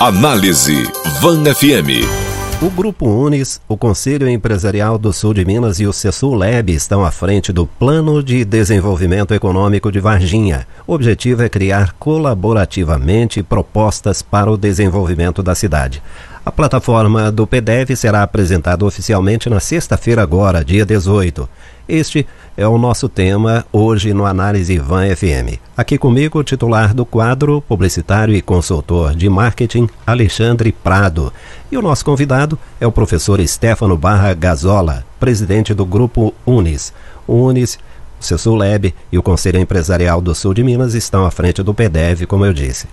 Análise Van FM. O Grupo Unis, o Conselho Empresarial do Sul de Minas e o Cessul Lab estão à frente do Plano de Desenvolvimento Econômico de Varginha. O objetivo é criar colaborativamente propostas para o desenvolvimento da cidade. A plataforma do PDF será apresentada oficialmente na sexta-feira agora, dia 18. Este é o nosso tema hoje no Análise Van FM. Aqui comigo o titular do quadro, publicitário e consultor de marketing, Alexandre Prado. E o nosso convidado é o professor Stefano Barra Gazola, presidente do grupo Unis. O Unis o Cessul Lab e o Conselho Empresarial do Sul de Minas estão à frente do PDF, como eu disse.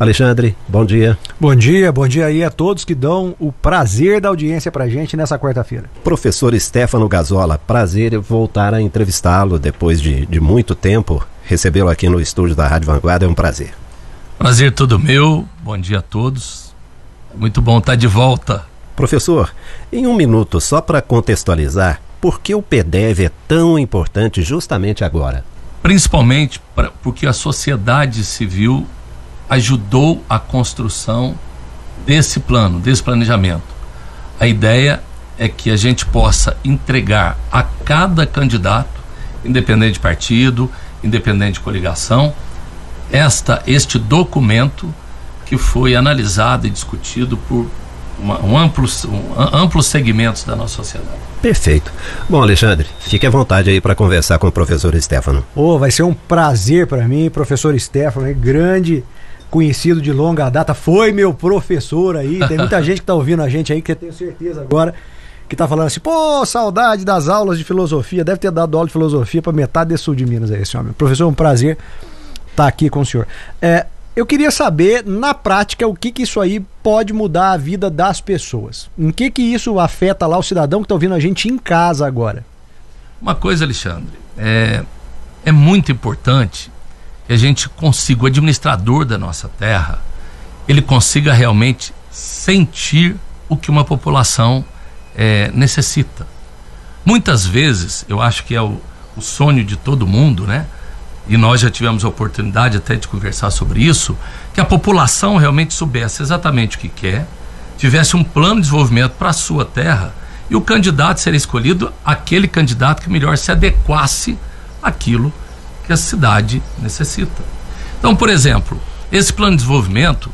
Alexandre, bom dia. Bom dia, bom dia aí a todos que dão o prazer da audiência pra gente nessa quarta-feira. Professor Stefano Gazola, prazer voltar a entrevistá-lo depois de, de muito tempo. Recebê-lo aqui no estúdio da Rádio Vanguarda é um prazer. Prazer todo meu, bom dia a todos. Muito bom estar de volta. Professor, em um minuto, só para contextualizar, por que o PDEV é tão importante justamente agora? Principalmente pra, porque a sociedade civil ajudou a construção desse plano, desse planejamento. A ideia é que a gente possa entregar a cada candidato, independente de partido, independente de coligação, esta, este documento que foi analisado e discutido por uma, um amplos, um, amplos segmentos da nossa sociedade. Perfeito. Bom, Alexandre, fique à vontade aí para conversar com o professor Stefano. Oh, vai ser um prazer para mim, professor Stefano, é grande conhecido de longa data, foi meu professor aí. Tem muita gente que tá ouvindo a gente aí, que eu tenho certeza agora, que tá falando assim, pô, saudade das aulas de filosofia, deve ter dado aula de filosofia para metade desse sul de Minas aí, esse homem. Professor, é um prazer estar tá aqui com o senhor. É, eu queria saber, na prática, o que, que isso aí pode mudar a vida das pessoas. Em que que isso afeta lá o cidadão que está ouvindo a gente em casa agora? Uma coisa, Alexandre, é, é muito importante que a gente consiga, o administrador da nossa terra, ele consiga realmente sentir o que uma população é, necessita. Muitas vezes, eu acho que é o, o sonho de todo mundo, né? E nós já tivemos a oportunidade até de conversar sobre isso, que a população realmente soubesse exatamente o que quer, tivesse um plano de desenvolvimento para a sua terra e o candidato seria escolhido aquele candidato que melhor se adequasse àquilo que a cidade necessita. Então, por exemplo, esse plano de desenvolvimento,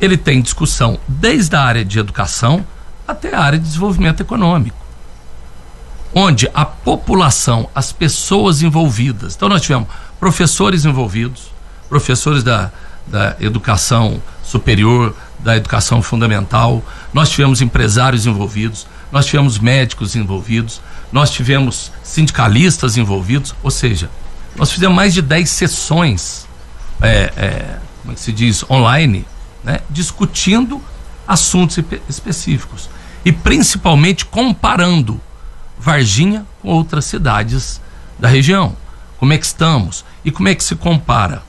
ele tem discussão desde a área de educação até a área de desenvolvimento econômico. Onde a população, as pessoas envolvidas, então nós tivemos professores envolvidos, professores da, da educação superior, da educação fundamental, nós tivemos empresários envolvidos, nós tivemos médicos envolvidos, nós tivemos sindicalistas envolvidos, ou seja, nós fizemos mais de 10 sessões, é, é, como é se diz, online, né, discutindo assuntos específicos. E principalmente comparando Varginha com outras cidades da região. Como é que estamos? E como é que se compara?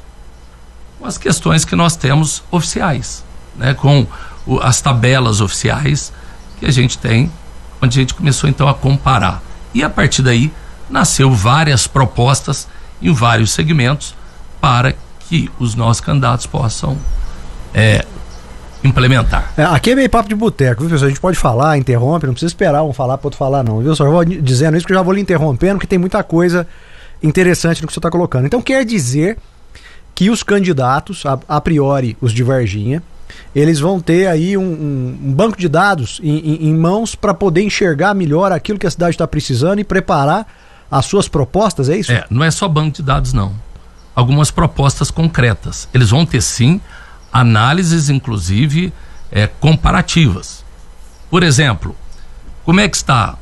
Com as questões que nós temos oficiais, né, com o, as tabelas oficiais que a gente tem, onde a gente começou então a comparar. E a partir daí nasceu várias propostas em vários segmentos para que os nossos candidatos possam é, implementar. É, aqui é meio papo de boteco, viu, pessoal? A gente pode falar, interrompe, não precisa esperar um falar para outro falar, não, viu? Só vou dizendo isso que eu já vou lhe interrompendo, porque tem muita coisa interessante no que você está colocando. Então quer dizer que os candidatos, a, a, priori os de Varginha, eles vão ter aí um, um, um banco de dados em, em, em mãos para poder enxergar melhor aquilo que a cidade está precisando e preparar as suas propostas, é isso? É, não é só banco de dados, não. Algumas propostas concretas. Eles vão ter sim análises, inclusive, é, comparativas. Por exemplo, como é que está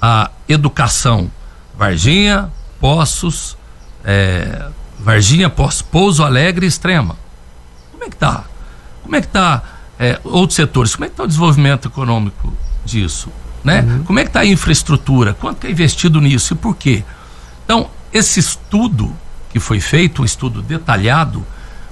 a educação Varginha, Poços, é, Varginha, Poços, Pouso Alegre e Extrema? Como é que está? Como é que está é, outros setores? Como é que está o desenvolvimento econômico disso? Né? Uhum. Como é que está a infraestrutura? Quanto é investido nisso e por quê? Então, esse estudo que foi feito, um estudo detalhado,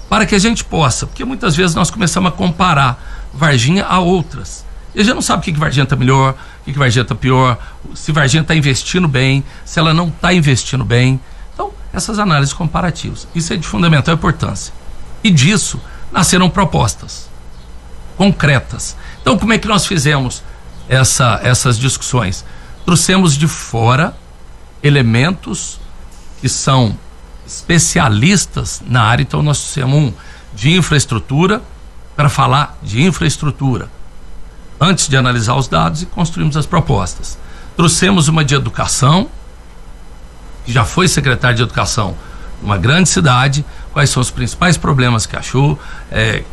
para que a gente possa, porque muitas vezes nós começamos a comparar Varginha a outras. E a gente não sabe o que, que Varginha está melhor, o que, que Varginha está pior, se Varginha está investindo bem, se ela não está investindo bem. Então, essas análises comparativas. Isso é de fundamental importância. E disso nasceram propostas. concretas. Então, como é que nós fizemos essa, essas discussões? Trouxemos de fora elementos que são especialistas na área, então nós trouxemos um de infraestrutura para falar de infraestrutura antes de analisar os dados e construímos as propostas. Trouxemos uma de educação, que já foi secretário de educação numa grande cidade, quais são os principais problemas que achou, é,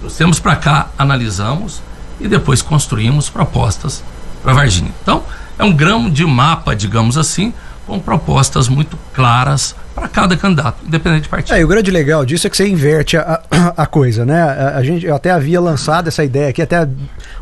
trouxemos para cá, analisamos e depois construímos propostas para Varginha. Então, é um grão de mapa, digamos assim, com propostas muito claras para cada candidato, independente de partido. É, o grande legal disso é que você inverte a, a, a coisa, né? A, a, gente eu até havia lançado essa ideia aqui, até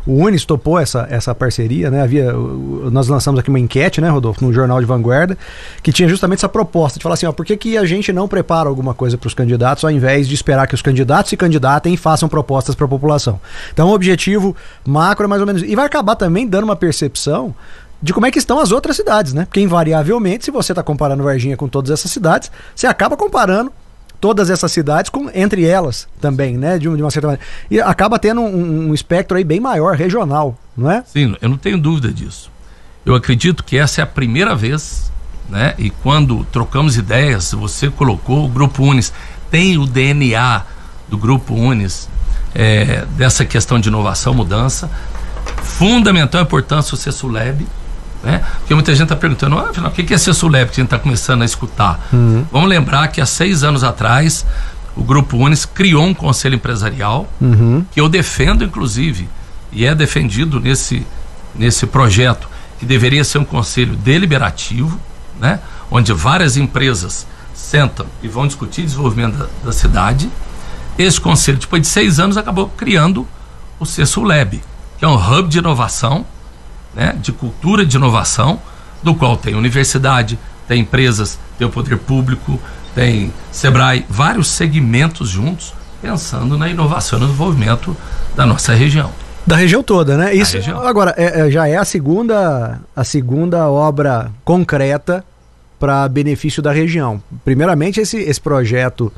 o Unis topou essa, essa parceria, né? Havia, nós lançamos aqui uma enquete, né, Rodolfo, no Jornal de Vanguarda, que tinha justamente essa proposta de falar assim, ó, por que, que a gente não prepara alguma coisa para os candidatos ao invés de esperar que os candidatos se candidatem e façam propostas para a população? Então, o objetivo macro é mais ou menos. E vai acabar também dando uma percepção de como é que estão as outras cidades, né? Porque invariavelmente, se você está comparando Varginha com todas essas cidades, você acaba comparando todas essas cidades com entre elas também, né? De, uma certa maneira. E acaba tendo um, um, espectro aí bem maior, regional, não é? Sim, eu não tenho dúvida disso. Eu acredito que essa é a primeira vez, né? E quando trocamos ideias, você colocou o Grupo Unis, tem o DNA do Grupo Unis, é, dessa questão de inovação, mudança. Fundamental a importância do CESULEB, né? Porque muita gente está perguntando, ah, afinal, o que é CESULEB que a gente está começando a escutar? Uhum. Vamos lembrar que há seis anos atrás o Grupo Unis criou um conselho empresarial uhum. que eu defendo, inclusive, e é defendido nesse, nesse projeto, que deveria ser um conselho deliberativo, né? onde várias empresas sentam e vão discutir desenvolvimento da, da cidade. Esse conselho, depois de seis anos, acabou criando o CESULEB, que é um hub de inovação né, de cultura de inovação, do qual tem universidade, tem empresas, tem o poder público, tem Sebrae, vários segmentos juntos, pensando na inovação e no desenvolvimento da nossa região. Da região toda, né? Isso agora é, é, já é a segunda a segunda obra concreta para benefício da região. Primeiramente esse, esse projeto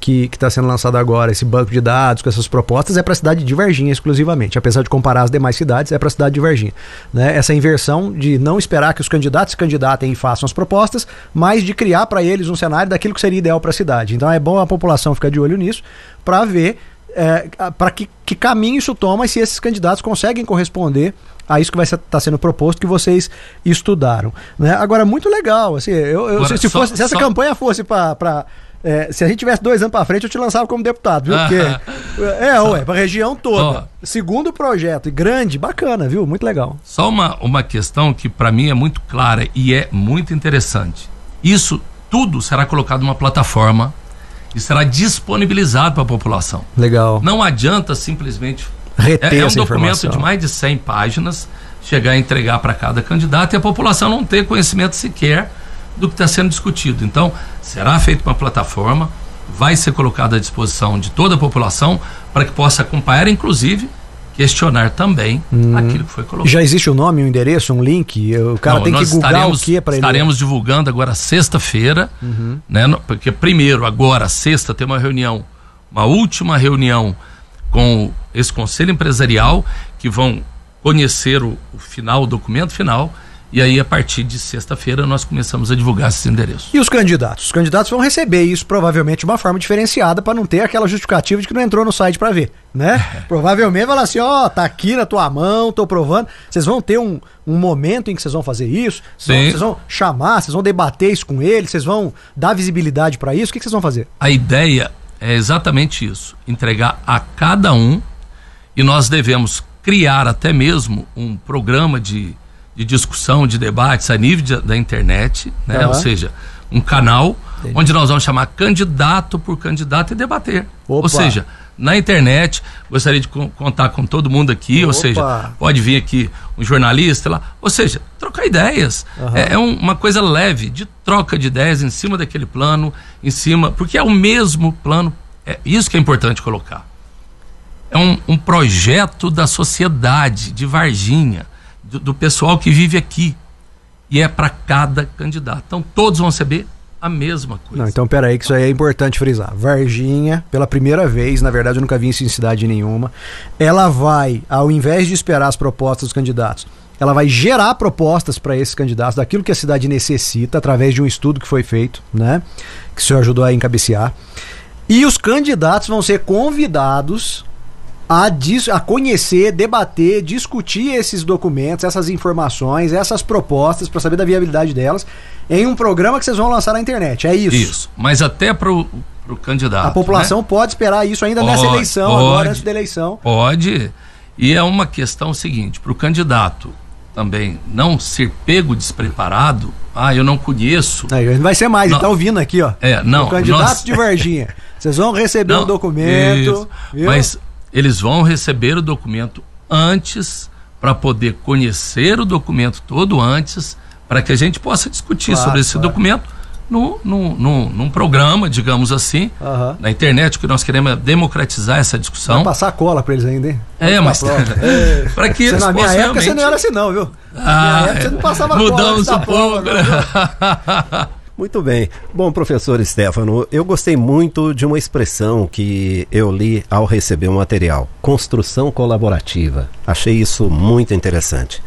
que está sendo lançado agora, esse banco de dados com essas propostas, é para a cidade de Varginha exclusivamente. Apesar de comparar as demais cidades, é para a cidade de Varginha. Né? Essa inversão de não esperar que os candidatos se candidatem e façam as propostas, mas de criar para eles um cenário daquilo que seria ideal para a cidade. Então é bom a população ficar de olho nisso para ver é, para que, que caminho isso toma e se esses candidatos conseguem corresponder a isso que vai estar tá sendo proposto que vocês estudaram. Né? Agora, muito legal. Assim, eu, eu Agora, se, fosse, só, se essa só... campanha fosse para é, se a gente tivesse dois anos para frente, eu te lançava como deputado, viu? Porque. é, ué, pra região toda. Segundo projeto, e grande, bacana, viu? Muito legal. Só uma, uma questão que para mim é muito clara e é muito interessante. Isso tudo será colocado numa plataforma e será disponibilizado para a população. Legal. Não adianta simplesmente. Reter é, é um documento informação. de mais de 100 páginas, chegar e entregar para cada candidato e a população não ter conhecimento sequer do que está sendo discutido. Então, será feita uma plataforma, vai ser colocada à disposição de toda a população para que possa acompanhar, inclusive questionar também hum. aquilo que foi colocado. Já existe um nome, um endereço, um link? O cara Não, tem que googar o que para ele? Estaremos divulgando agora sexta-feira, uhum. né? Porque primeiro, agora, sexta, tem uma reunião, uma última reunião com esse conselho empresarial que vão conhecer o, o final, o documento final e aí, a partir de sexta-feira, nós começamos a divulgar esses endereços. E os candidatos? Os candidatos vão receber isso provavelmente de uma forma diferenciada para não ter aquela justificativa de que não entrou no site para ver, né? Provavelmente vai lá assim, ó, oh, tá aqui na tua mão, tô provando. Vocês vão ter um, um momento em que vocês vão fazer isso, vocês vão, vão, chamar, vocês vão debater isso com eles, vocês vão dar visibilidade para isso. O que vocês vão fazer? A ideia é exatamente isso: entregar a cada um e nós devemos criar até mesmo um programa de de discussão, de debates a nível de, da internet, né? Uhum. Ou seja, um canal Entendi. onde nós vamos chamar candidato por candidato e debater. Opa. Ou seja, na internet, gostaria de contar com todo mundo aqui, Opa. ou seja, pode vir aqui um jornalista lá, ou seja, trocar ideias. Uhum. É, é um, uma coisa leve, de troca de ideias em cima daquele plano, em cima, porque é o mesmo plano, é isso que é importante colocar. É um, um projeto da sociedade de Varginha do, pessoal que vive aqui. E é para cada candidato. Então todos vão receber a mesma coisa. Não, então peraí, que isso aí é importante frisar. Varginha, pela primeira vez, na verdade eu nunca vi isso em cidade nenhuma, ela vai, ao invés de esperar as propostas dos candidatos, ela vai gerar propostas para esses candidatos daquilo que a cidade necessita, através de um estudo que foi feito, né? Que o senhor ajudou a encabecear. E os candidatos vão ser convidados a, a conhecer, debater, discutir esses documentos, essas informações, essas propostas para saber da viabilidade delas em um programa que vocês vão lançar na internet. É isso. Isso. Mas até para o candidato. A população né? pode esperar isso ainda pode, nessa eleição, pode, agora antes da eleição. Pode. E é uma questão seguinte: para o candidato também não ser pego despreparado. Ah, eu não conheço. Aí, vai ser mais, não, ele tá ouvindo aqui, ó. É, não. O candidato nós... de Varginha. Vocês vão receber o um documento. Mas eles vão receber o documento antes para poder conhecer o documento todo antes, para que a gente possa discutir claro, sobre esse claro. documento no, no, no, num programa, digamos assim, uhum. na internet, que nós queremos é democratizar essa discussão. Vai passar cola para eles ainda, hein? É, mas é, para que eles Na minha época realmente... você não era assim não, viu? Na ah, minha época você não passava mudamos cola. Mudamos um pouco. Muito bem. Bom, professor Stefano, eu gostei muito de uma expressão que eu li ao receber o um material: construção colaborativa. Achei isso muito interessante.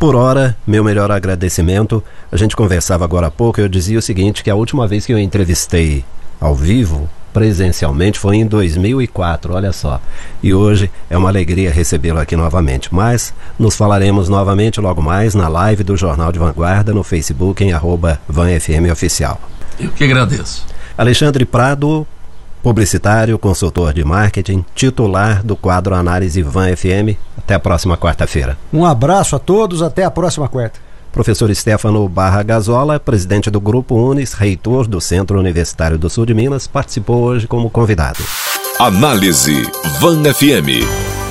Por hora, meu melhor agradecimento. A gente conversava agora há pouco, eu dizia o seguinte, que a última vez que eu entrevistei ao vivo presencialmente foi em 2004, olha só. E hoje é uma alegria recebê-lo aqui novamente. Mas nos falaremos novamente logo mais na live do Jornal de Vanguarda no Facebook em arroba VanFM Oficial. Eu que agradeço. Alexandre Prado, publicitário, consultor de marketing, titular do quadro Análise Van FM. Até a próxima quarta-feira. Um abraço a todos, até a próxima quarta. Professor Stefano Barra Gazola, presidente do Grupo Unis, reitor do Centro Universitário do Sul de Minas, participou hoje como convidado. Análise Van FM.